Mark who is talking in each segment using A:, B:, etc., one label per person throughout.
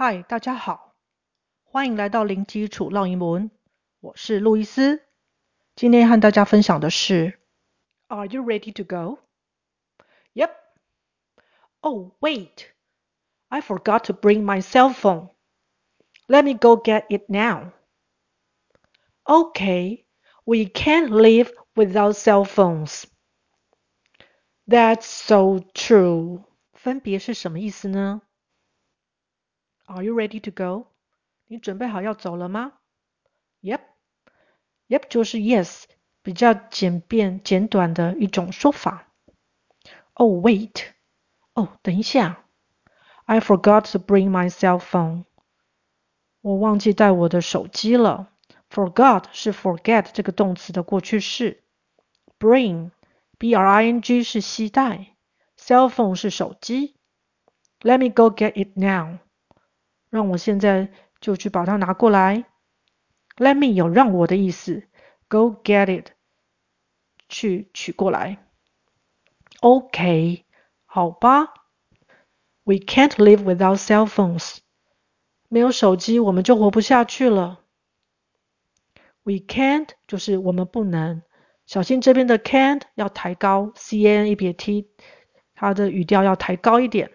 A: 嗨，大家好，欢迎来到零基础绕英文。我是路易斯，今天和大家分享的是：Are you ready to go? Yep. Oh, wait. I forgot to bring my cell phone. Let me go get it now. Okay, we can't live without cell phones. That's so true. 分别是什么意思呢 ？Are you ready to go? 你准备好要走了吗？Yep, yep 就是 yes，比较简便简短的一种说法。Oh wait，哦，等一下，I forgot to bring my cell phone。我忘记带我的手机了。Forgot 是 forget 这个动词的过去式。Bring，B-R-I-N-G 是携带。Cell phone 是手机。Let me go get it now。 让我现在就去把它拿过来。Let me 有让我的意思，Go get it，去取过来。OK，好吧。We can't live without cell phones。没有手机我们就活不下去了。We can't 就是我们不能，小心这边的 can't 要抬高，C-A-N 一撇 T，它的语调要抬高一点。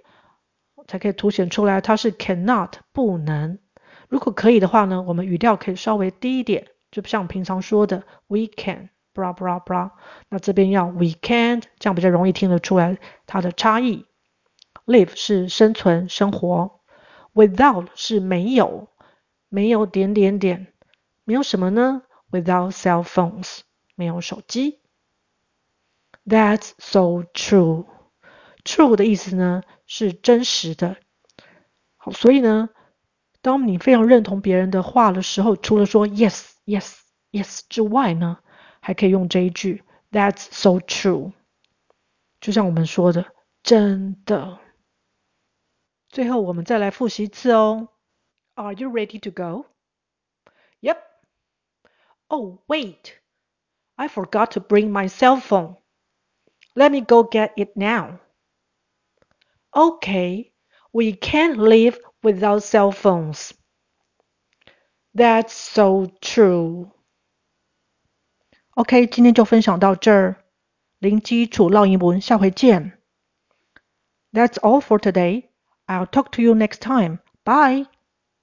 A: 才可以凸显出来，它是 cannot 不能。如果可以的话呢，我们语调可以稍微低一点，就像平常说的 we can bra bra bra。那这边要 we can't，这样比较容易听得出来它的差异。Live 是生存生活，without 是没有，没有点点点，没有什么呢？Without cell phones，没有手机。That's so true。True 的意思呢？是真实的。好，所以呢，当你非常认同别人的话的时候，除了说 yes yes yes 之外呢，还可以用这一句 That's so true。就像我们说的，真的。最后我们再来复习一次哦。Are you ready to go? Yep. Oh, wait. I forgot to bring my cell phone. Let me go get it now. Okay, we can't live without cell phones. That's so true. OK，今天就分享到这儿。零基础绕英文，下回见。That's all for today. I'll talk to you next time. Bye.